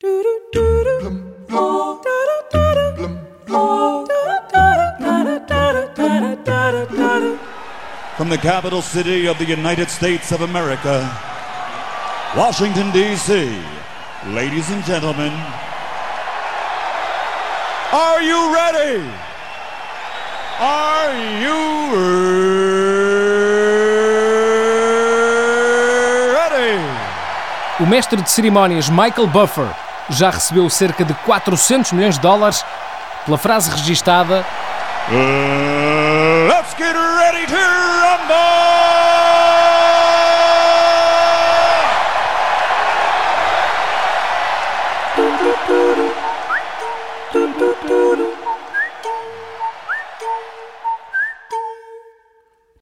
From the capital city of the United States of America, Washington, D.C., ladies and gentlemen, are you ready? Are you ready? O mestre de cerimónias Michael Buffer já recebeu cerca de 400 milhões de dólares pela frase registada. Uh, let's get ready to rumble!